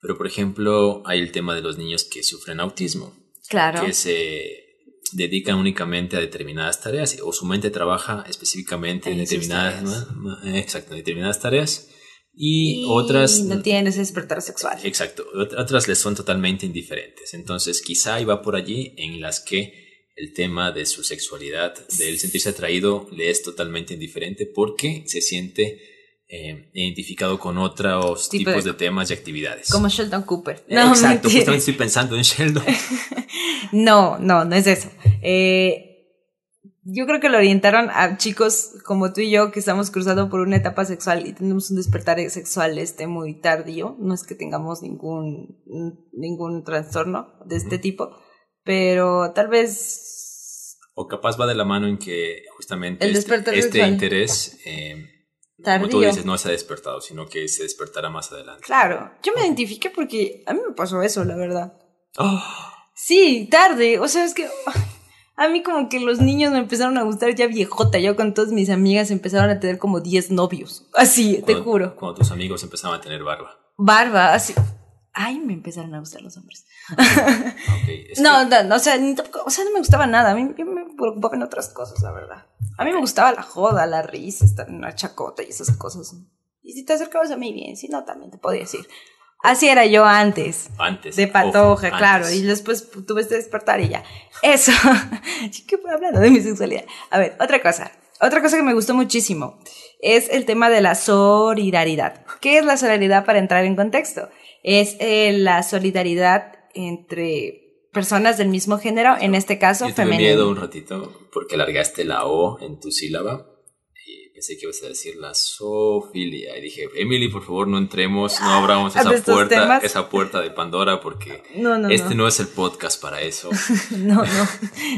pero por ejemplo hay el tema de los niños que sufren autismo Claro. que se dedican únicamente a determinadas tareas o su mente trabaja específicamente en determinadas, ma- ma- exacto, en determinadas tareas y, otras no tienen ese despertar sexual. exacto, ot- otras les son totalmente indiferentes. Entonces, quizá iba por allí en las que el tema de su sexualidad, de él sentirse atraído, le es totalmente indiferente porque se siente eh, identificado con otros Tipo tipos de- de temas y actividades. Como Sheldon Cooper. Eh, Exacto, justamente estoy pensando en Sheldon. No, no, no es eso. Eh, yo creo que lo orientaron a chicos como tú y yo que estamos cruzando por una etapa sexual y tenemos un despertar sexual este muy tardío. No es que tengamos ningún, ningún trastorno de este tipo, pero tal vez O capaz va de la mano en que justamente El este, este interés, eh, como tú dices, no se ha despertado, sino que se despertará más adelante. Claro, yo me identifiqué porque a mí me pasó eso, la verdad. Oh, Sí, tarde. O sea, es que a mí como que los niños me empezaron a gustar ya viejota. Yo con todas mis amigas empezaron a tener como 10 novios. Así, te juro. Cuando tus amigos empezaban a tener barba. Barba, así. Ay, me empezaron a gustar los hombres. Ok, es No, que- no, no, o sea, ni tampoco- o sea, no me gustaba nada. A mí yo me preocupaban otras cosas, la verdad. A mí me gustaba la joda, la risa, estar en una chacota y esas cosas. Y si te acercabas a mí bien, si no, también te podía decir. Así era yo antes. Antes. De patoja, claro. Y después tuve este despertar y ya. Eso. ¿Qué hablando de mi sexualidad? A ver, otra cosa. Otra cosa que me gustó muchísimo es el tema de la solidaridad. ¿Qué es la solidaridad para entrar en contexto? Es eh, la solidaridad entre personas del mismo género, en este caso Yo tuve femenino. miedo un ratito porque largaste la O en tu sílaba y pensé que ibas a decir la zoofilia y dije, Emily, por favor, no entremos, no abramos ¿de esa puerta, temas? esa puerta de Pandora porque No, no, este no. no. es el podcast para eso. No, no.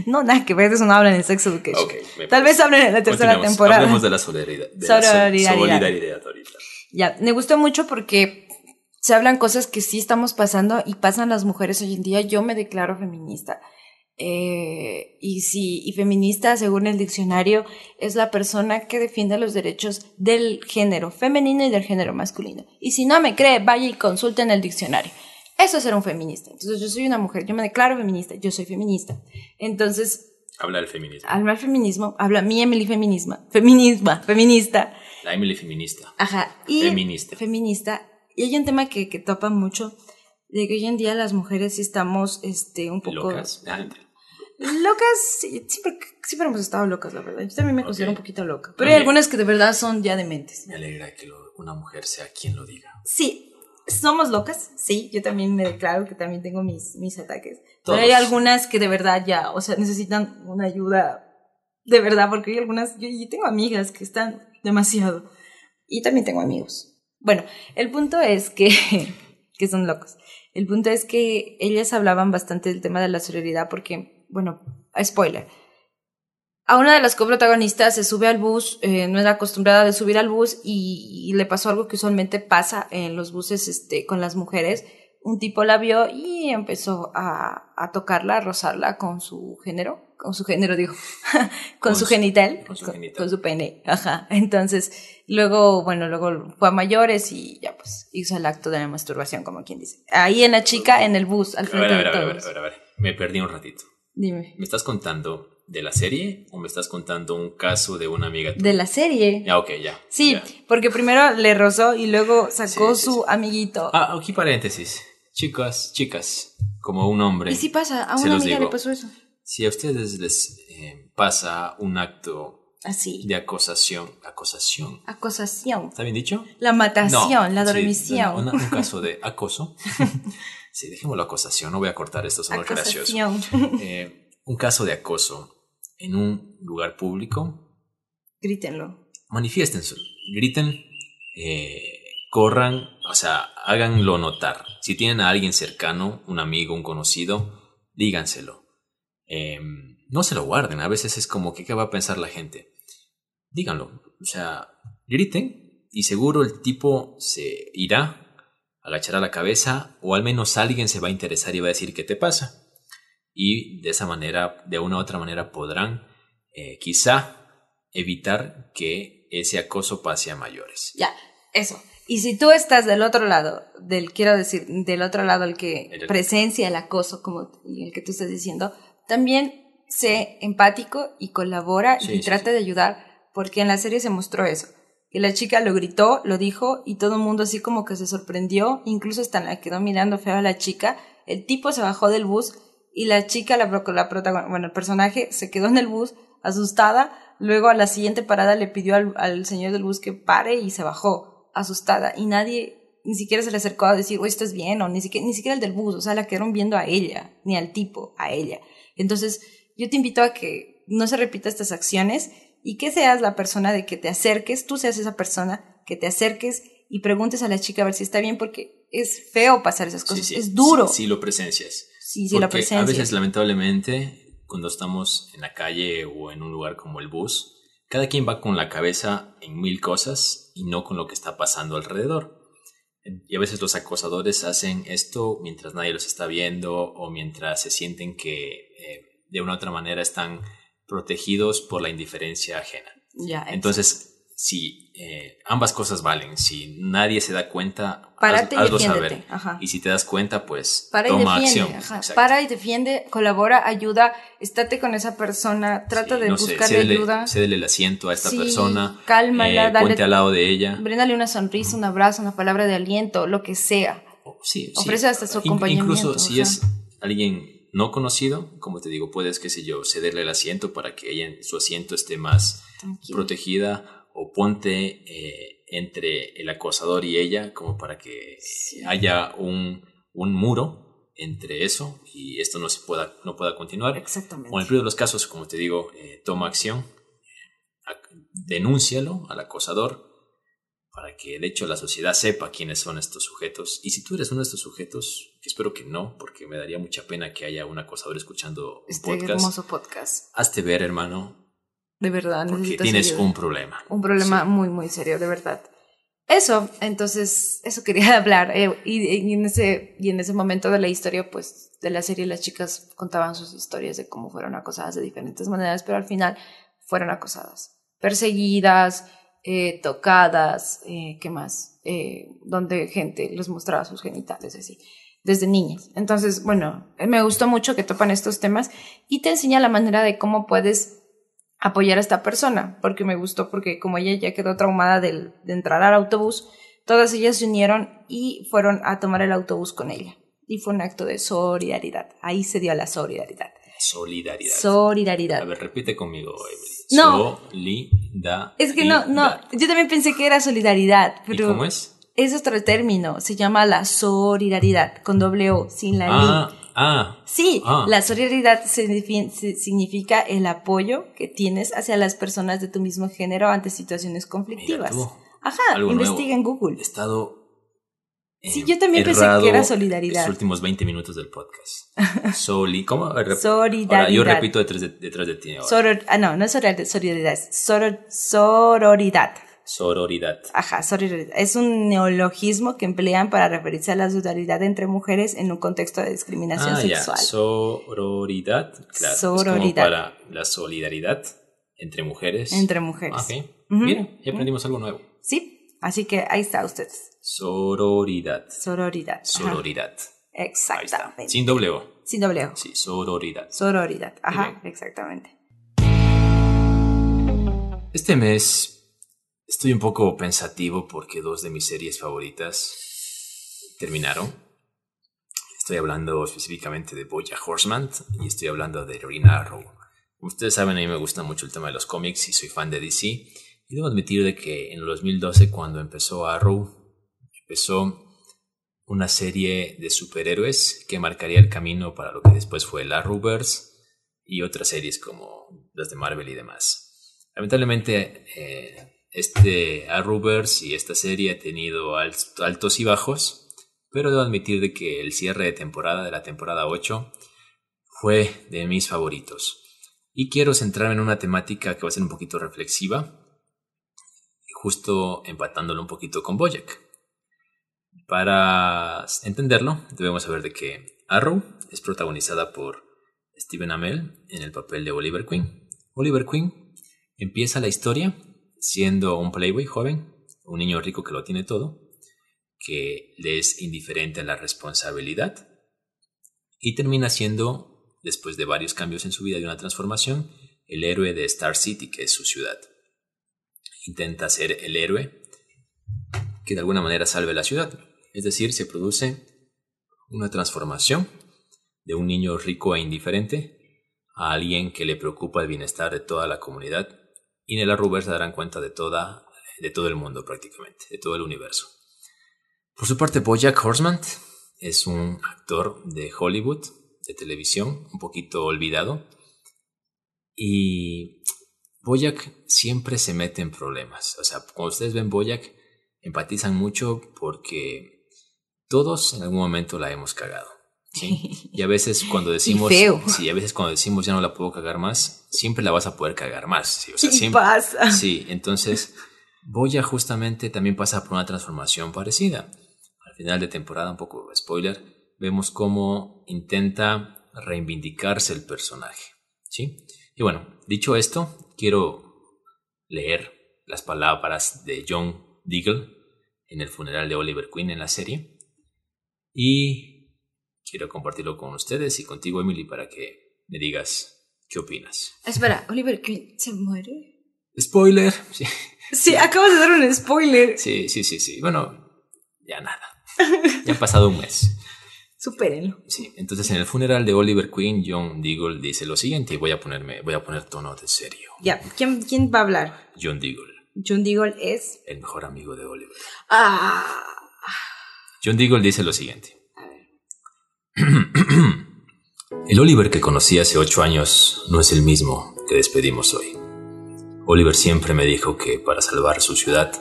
No, nada que ver, eso no hablan en Sex Education. Ok, me Tal parece. vez hablen en la tercera temporada. Hablemos de la solidaridad. de la so- Solidaridad. solidaridad ahorita. Ya, me gustó mucho porque se hablan cosas que sí estamos pasando y pasan las mujeres hoy en día. Yo me declaro feminista. Eh, y sí, y feminista, según el diccionario, es la persona que defiende los derechos del género femenino y del género masculino. Y si no me cree, vaya y consulte en el diccionario. Eso es ser un feminista. Entonces, yo soy una mujer, yo me declaro feminista, yo soy feminista. Entonces, Habla del feminismo. habla el feminismo, habla mi Emily feminismo, feminisma, feminista. La Emily feminista. Ajá. Y Feminista. Feminista. Y hay un tema que, que topa mucho, de que hoy en día las mujeres sí estamos este, un poco... Locas. Ah, Locas, siempre, siempre hemos estado locas, la verdad. Yo también me considero un poquito loca. Pero hay Ok. algunas que de verdad son ya dementes. Me alegra que lo- una mujer sea quien lo diga. Sí, somos locas, sí. Yo también me declaro que también tengo mis, mis ataques. Todos. Pero hay algunas que de verdad ya, o sea, necesitan una ayuda de verdad, porque hay algunas, yo, yo tengo amigas que están demasiado. Y también tengo amigos. Bueno, el punto es que, que son locos. El punto es que ellas hablaban bastante del tema de la sororidad porque, bueno, spoiler. A una de las coprotagonistas se sube al bus, eh, no era acostumbrada de subir al bus y, y le pasó algo que usualmente pasa en los buses este, con las mujeres. Un tipo la vio y empezó a, a tocarla, a rozarla con su género, con su género digo, con, Con su genital, con su con, genital. con su pene, ajá. Entonces, luego, bueno, luego fue a mayores y ya pues hizo el acto de la masturbación, como quien dice. Ahí en la chica, en el bus, al A ver, frente a ver, de a ver, a ver, a ver, a ver. Me perdí un ratito. Dime. ¿Me estás contando de la serie o me estás contando un caso de una amiga tuya? De la serie. Ya, ok, ya. Sí, ya. porque primero le rozó y luego sacó Sí, sí, su sí. amiguito. Ah, aquí paréntesis. Chicas, chicas, como un hombre. y sí pasa, a una amiga digo. le pasó eso. Si a ustedes les eh, pasa un acto Así. de acosación, acosación, Acosación. ¿está bien dicho? La matación, No, la sí, dormición. una- un caso de acoso. sí, dejémoslo acosación, no voy a cortar esto, son gracioso. Acosación. Eh, un caso de acoso en un lugar público, Grítenlo. manifiéstense, griten, eh, corran, o sea, háganlo notar. Si tienen a alguien cercano, un amigo, un conocido, díganselo. Eh, no se lo guarden, a veces es como que qué va a pensar la gente. Díganlo, o sea, griten y seguro el tipo se irá, agachará la cabeza o al menos alguien se va a interesar y va a decir qué te pasa. Y de esa manera, de una u otra manera, podrán eh, quizá evitar que ese acoso pase a mayores. Ya, eso. Y si tú estás del otro lado, del, quiero decir, del otro lado el que presencia el acoso, como el que tú estás diciendo, también sé empático y colabora Sí, y sí, trata sí. de ayudar, porque en la serie se mostró eso. Que la chica lo gritó, lo dijo, y todo el mundo así como que se sorprendió, incluso hasta la quedó mirando feo a la chica. El tipo se bajó del bus y la chica, la, la protagon- bueno, el personaje se quedó en el bus asustada. Luego a la siguiente parada le pidió al, al señor del bus que pare y se bajó asustada. Y nadie ni siquiera se le acercó a decir, oye, estás bien, o ni siquiera, ni siquiera el del bus, o sea, la quedaron viendo a ella, ni al tipo, a ella. Entonces, yo te invito a que no se repita estas acciones y que seas la persona de que te acerques, tú seas esa persona, que te acerques y preguntes a la chica a ver si está bien, porque es feo pasar esas cosas, Sí, sí, es duro. Si, si lo presencias. Sí, sí, la Porque presencia. A veces, lamentablemente, cuando estamos en la calle o en un lugar como el bus, cada quien va con la cabeza en mil cosas y no con lo que está pasando alrededor. Y a veces los acosadores hacen esto mientras nadie los está viendo o mientras se sienten que de una u otra manera están protegidos por la indiferencia ajena. Ya, Entonces, si eh, ambas cosas valen, si nadie se da cuenta, Párate y hazlo saber. ajá. Y si te das cuenta, pues para toma acción. ajá. Para y defiende, colabora, ayuda, estate con esa persona, trata Sí, de no sé, buscarle cédele- ayuda, Cédele el asiento a esta Sí, persona. cálmala, eh, dale- Ponte al lado de ella. bríndale una sonrisa, un abrazo, una palabra de aliento, lo que sea. Sí, ofrece hasta su acompañamiento. Incluso si es alguien no conocido, como te digo, puedes, qué sé yo, cederle el asiento para que ella en su asiento esté más Tranquilo. protegida o ponte eh, entre el acosador y ella como para que Sí. haya un, un muro entre eso y esto no se pueda no pueda continuar Exactamente. o en el peor de los casos como te digo eh, toma acción ac- denúncialo al acosador para que de hecho la sociedad sepa quiénes son estos sujetos y si tú eres uno de estos sujetos que espero que no porque me daría mucha pena que haya un acosador escuchando un Este podcast hermoso podcast. hazte ver hermano De verdad, porque tienes ayuda. un problema un problema Sí. muy, muy serio, de verdad. Eso, entonces, eso quería hablar. eh, y, y en ese, y en ese momento de la historia, pues, de la serie, las chicas contaban sus historias de cómo fueron acosadas de diferentes maneras, pero al final fueron acosadas, perseguidas, eh, tocadas, eh, ¿qué más? Eh, donde gente les mostraba sus genitales, así, desde niñas. Entonces, bueno, me gustó mucho que topan estos temas y te enseña la manera de cómo puedes apoyar a esta persona, porque me gustó, porque como ella ya quedó traumada del- de entrar al autobús, todas ellas se unieron y fueron a tomar el autobús con ella. Y fue un acto de solidaridad. Ahí se dio la solidaridad. solidaridad Solidaridad. A ver, repite conmigo, Emily. No. Solidaridad. Es que no, no, yo también pensé que era solidaridad, ¿Y pero cómo es? es otro término, se llama la solidaridad, con doble O, sin la Ah, li. ah, Sí, ah. la solidaridad signifi- si- significa el apoyo que tienes hacia las personas de tu mismo género ante situaciones conflictivas. Ajá, investiga nuevo. en Google. Estado. Sí, yo también pensé que era solidaridad. Los últimos 20 minutos del podcast. Soli. ¿Cómo? Solidaridad. Ahora, yo repito detrás de, detrás de ti. ahora. Soror- ah, no, no es solidaridad, es soror- sororidad. Sororidad. Ajá, sororidad. Es un neologismo que emplean para referirse a la solidaridad entre mujeres en un contexto de discriminación Ah, ya. sexual. Sororidad. Claro. Es Sororidad. como para la solidaridad entre mujeres. Entre mujeres. Ah, Ok. Mira, ya aprendimos algo nuevo. Sí, así que ahí está ustedes. Sororidad. Sororidad. Sororidad. Exactamente. Sin doble O. Sin doble O. Sí, sororidad. Sororidad. Ajá, exactamente. Este mes estoy un poco pensativo porque dos de mis series favoritas terminaron. Estoy hablando específicamente de Boya Horseman y estoy hablando de Green Arrow. Ustedes saben, a mí me gusta mucho el tema de los cómics y soy fan de DC. Y debo admitir de que en el 2012, cuando empezó Arrow, empezó una serie de superhéroes que marcaría el camino para lo que después fue el Arrowverse y otras series como las de Marvel y demás. Lamentablemente, eh, este Arrowverse y esta serie ha tenido alt- altos y bajos, pero debo admitir de que el cierre de temporada de la temporada 8 fue de mis favoritos. Y quiero centrarme en una temática que va a ser un poquito reflexiva, justo empatándolo un poquito con Bojack. Para entenderlo, debemos saber de que Arrow es protagonizada por Stephen Amell en el papel de Oliver Queen. Oliver Queen empieza la historia siendo un playboy joven, un niño rico que lo tiene todo, que le es indiferente a la responsabilidad y termina siendo, después de varios cambios en su vida y una transformación, el héroe de Star City, que es su ciudad. Intenta ser el héroe que de alguna manera salve la ciudad. Es decir, se produce una transformación de un niño rico e indiferente a alguien que le preocupa el bienestar de toda la comunidad y en el Arrowverse se darán cuenta de, toda, de todo el mundo prácticamente, de todo el universo. Por su parte, Bojack Horseman es un actor de Hollywood, de televisión, un poquito olvidado. Y Bojack siempre se mete en problemas. O sea, cuando ustedes ven Bojack, empatizan mucho porque todos en algún momento la hemos cagado. ¿sí? Y a veces cuando decimos, sí, a veces cuando decimos ya no la puedo cagar más, siempre la vas a poder cagar más. ¿sí? O sea, ¿Qué siempre, pasa? Sí, entonces Boya justamente también pasa por una transformación parecida. Al final de temporada, un poco spoiler, vemos cómo intenta reivindicarse el personaje. ¿sí? Y bueno, dicho esto, quiero leer las palabras de John Diggle en el funeral de Oliver Queen en la serie. Y quiero compartirlo con ustedes y contigo, Emily, para que me digas qué opinas. Espera, Oliver Queen se muere. Spoiler. Sí, Sí, acabas de dar un spoiler. sí, sí, sí. sí. Bueno, ya nada. Ya ha pasado un mes. Supérenlo. Sí, entonces en el funeral de Oliver Queen, John Deagle dice lo siguiente y voy a ponerme, voy a poner tono de serio. Ya, ¿quién, quién va a hablar? John Deagle, John Deagle es. el mejor amigo de Oliver. Ah. John Deagle dice lo siguiente. El Oliver que conocí hace ocho años no es el mismo que despedimos hoy. Oliver siempre me dijo que para salvar su ciudad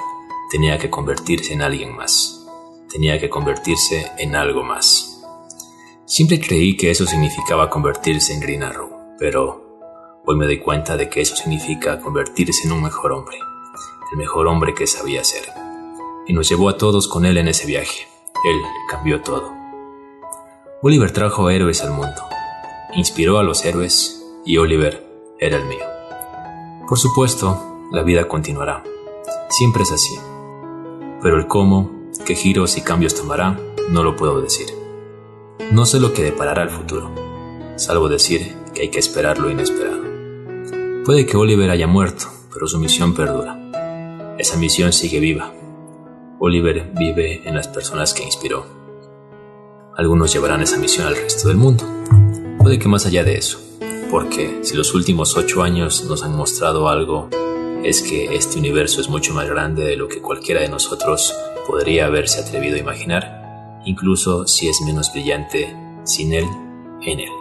tenía que convertirse en alguien más. Tenía que convertirse en algo más. Siempre creí que eso significaba convertirse en Green Arrow, pero hoy me doy cuenta de que eso significa convertirse en un mejor hombre, el mejor hombre que sabía ser. Y nos llevó a todos con él en ese viaje. Él cambió todo. Oliver trajo héroes al mundo, inspiró a los héroes y Oliver era el mío. Por supuesto, la vida continuará. Siempre es así. Pero el cómo, qué giros y cambios tomará, no lo puedo decir. No sé lo que deparará el futuro, salvo decir que hay que esperar lo inesperado. Puede que Oliver haya muerto, pero su misión perdura. Esa misión sigue viva. Oliver vive en las personas que inspiró. Algunos llevarán esa misión al resto del mundo. Puede que más allá de eso, porque si los últimos ocho años nos han mostrado algo, es que este universo es mucho más grande de lo que cualquiera de nosotros podría haberse atrevido a imaginar, incluso si es menos brillante sin él en él.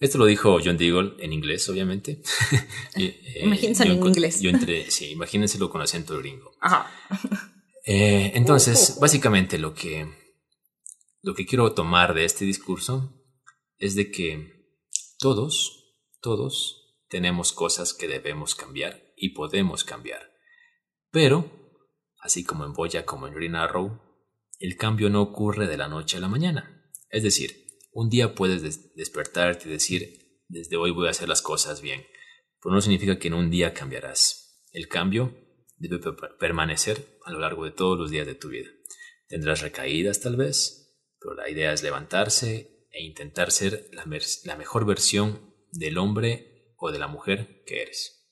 Esto lo dijo John Deagle en inglés, obviamente. Eh, Imagínenselo en inglés. Yo entre, sí, imagínenselo con acento gringo. Ajá. Eh, entonces, básicamente lo que, lo que quiero tomar de este discurso es de que todos, todos tenemos cosas que debemos cambiar y podemos cambiar. Pero, así como en Boya como en Green Arrow, el cambio no ocurre de la noche a la mañana. Es decir, un día puedes des despertarte y decir, desde hoy voy a hacer las cosas bien, pero no significa que en un día cambiarás. El cambio debe permanecer a lo largo de todos los días de tu vida. Tendrás recaídas tal vez, pero la idea es levantarse e intentar ser la, mejor versión del hombre o de la mujer que eres.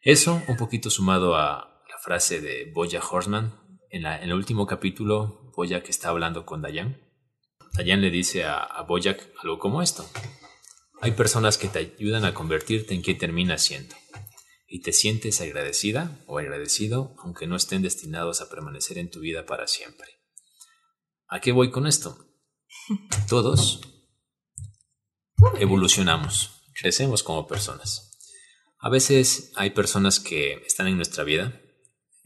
Eso, un poquito sumado a frase de Boya Horseman, en, la, en el último capítulo, Boya que está hablando con Dayan, Dayan le dice a, a Boyack algo como esto. Hay personas que te ayudan a convertirte en quien terminas siendo. Y te sientes agradecida o agradecido aunque no estén destinados a permanecer en tu vida para siempre. ¿A qué voy con esto? Todos evolucionamos, crecemos como personas. A veces hay personas que están en nuestra vida,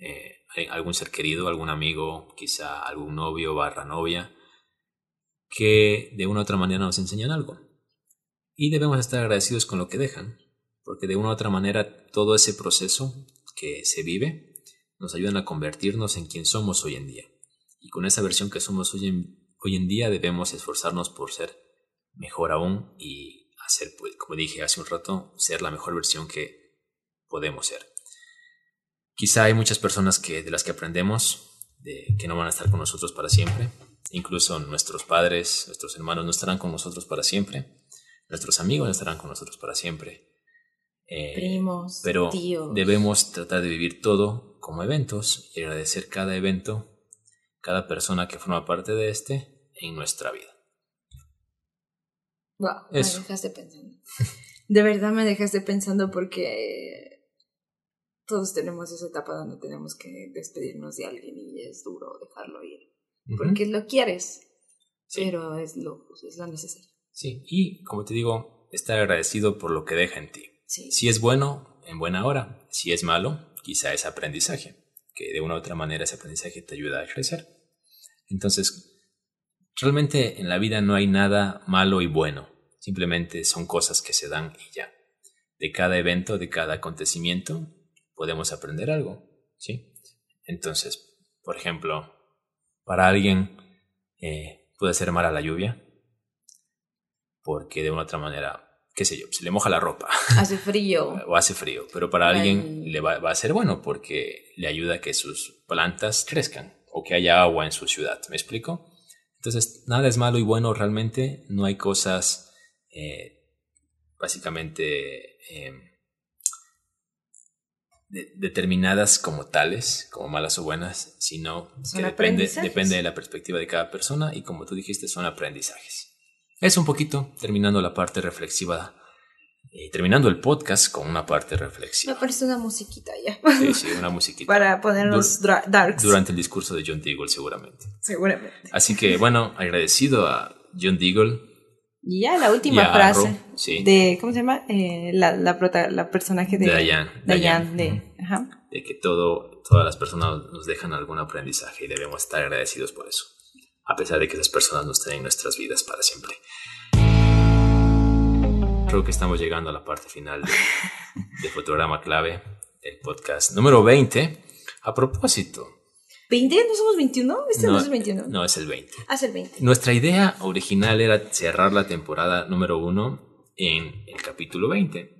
eh, algún ser querido, algún amigo, quizá algún novio barra novia, que de una u otra manera nos enseñan algo. Y debemos estar agradecidos con lo que dejan, porque de una u otra manera todo ese proceso que se vive nos ayudan a convertirnos en quien somos hoy en día. Y con esa versión que somos hoy en, hoy en día debemos esforzarnos por ser mejor aún y hacer, pues, como dije hace un rato, ser la mejor versión que podemos ser. Quizá hay muchas personas que, de las que aprendemos de, que no van a estar con nosotros para siempre, Incluso nuestros padres, nuestros hermanos no estarán con nosotros para siempre. Nuestros amigos no estarán con nosotros para siempre. Eh, Primos, pero tíos. debemos tratar de vivir todo como eventos y agradecer cada evento, cada persona que forma parte de este en nuestra vida. Wow, Eso. me dejaste pensando. De verdad me dejaste pensando porque todos tenemos esa etapa donde tenemos que despedirnos de alguien y es duro dejarlo ir porque lo quieres, pero es lo, es lo necesario. Sí, y como te digo, estar agradecido por lo que deja en ti. Si es bueno, en buena hora. Si es malo, quizá es aprendizaje, que de una u otra manera ese aprendizaje te ayuda a crecer. Entonces, realmente en la vida no hay nada malo y bueno, simplemente son cosas que se dan y ya. De cada evento, de cada acontecimiento, podemos aprender algo, ¿sí? Entonces, por ejemplo, para alguien eh, puede ser mala la lluvia, porque de una otra manera, qué sé yo, se le moja la ropa. Hace frío. o hace frío, pero para alguien le va, va, a ser bueno porque le ayuda a que sus plantas crezcan o que haya agua en su ciudad. ¿Me explico? Entonces, nada es malo y bueno realmente, no hay cosas eh, básicamente... Eh, determinadas como tales, como malas o buenas, sino que depende, depende de la perspectiva de cada persona y como tú dijiste, son aprendizajes. Es un poquito terminando la parte reflexiva y eh, terminando el podcast con una parte reflexiva. Me parece una musiquita ya. Sí, sí, una musiquita. Para ponernos darks. Durante el discurso de John Deagle, seguramente. Seguramente. Así que, bueno, agradecido a John Deagle. Y ya la última frase de, ¿cómo se llama? Eh, la, la, la, personaje de, Diane. Diane, de, ajá. de que todo, todas las personas nos dejan algún aprendizaje y debemos estar agradecidos por eso. A pesar de que esas personas no estén en nuestras vidas para siempre creo que estamos llegando a la parte final de, Fotograma Clave, el podcast número 20. A propósito. ¿20? ¿No somos 21? Este no, es el 21. No, es el 20. Ah, es el 20. Nuestra idea original era cerrar la temporada número 1 en el capítulo 20.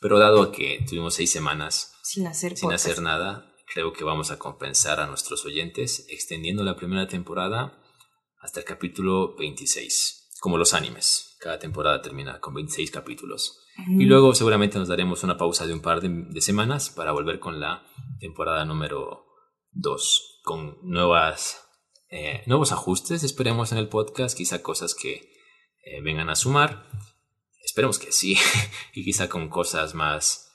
Pero dado que tuvimos seis semanas sin hacer, sin hacer nada, creo que vamos a compensar a nuestros oyentes extendiendo la primera temporada hasta el capítulo 26, como los animes. Cada temporada termina con 26 capítulos. Y luego seguramente nos daremos una pausa de un par de, semanas para volver con la temporada número 2, con nuevas, eh, nuevos ajustes, esperemos en el podcast, quizá cosas que eh, vengan a sumar. Esperemos que sí, y quizá con cosas más...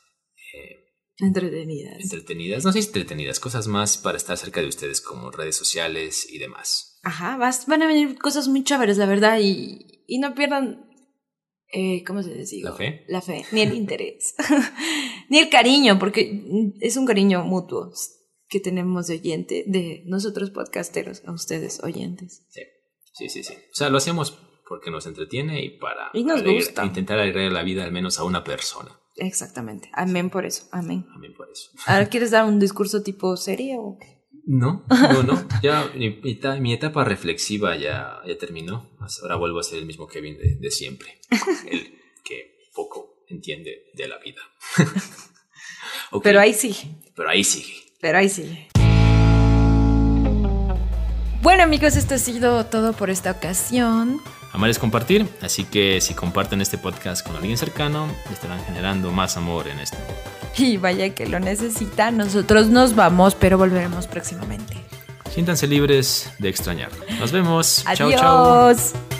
Eh, entretenidas. Entretenidas, no sé si entretenidas, cosas más para estar cerca de ustedes como redes sociales y demás. Ajá, van a venir cosas muy chéveres, la verdad, y, y no pierdan, eh, ¿cómo se dice? La fe. La fe, ni el interés, ni el cariño, porque es un cariño mutuo que tenemos de oyente, de nosotros podcasteros, a ustedes oyentes. Sí, sí, sí, sí. O sea, lo hacemos porque nos entretiene y para y nos gusta. intentar alegrar la vida al menos a una persona. Exactamente. Amén por eso. Amén. Amén por eso. Ahora, ¿quieres dar un discurso tipo serio o qué? No, no, no. Ya mi, etapa reflexiva ya, ya terminó. Ahora vuelvo a ser el mismo Kevin de, siempre. El que poco entiende de la vida. Pero ahí sigue. Pero ahí sigue. Pero ahí sigue. Bueno amigos, esto ha sido todo por esta ocasión. Amar es compartir, así que si comparten este podcast con alguien cercano, estarán generando más amor en este. Y vaya que lo necesita, nosotros nos vamos, pero volveremos próximamente. Siéntanse libres de extrañar. Nos vemos. Adiós. Chao, chao.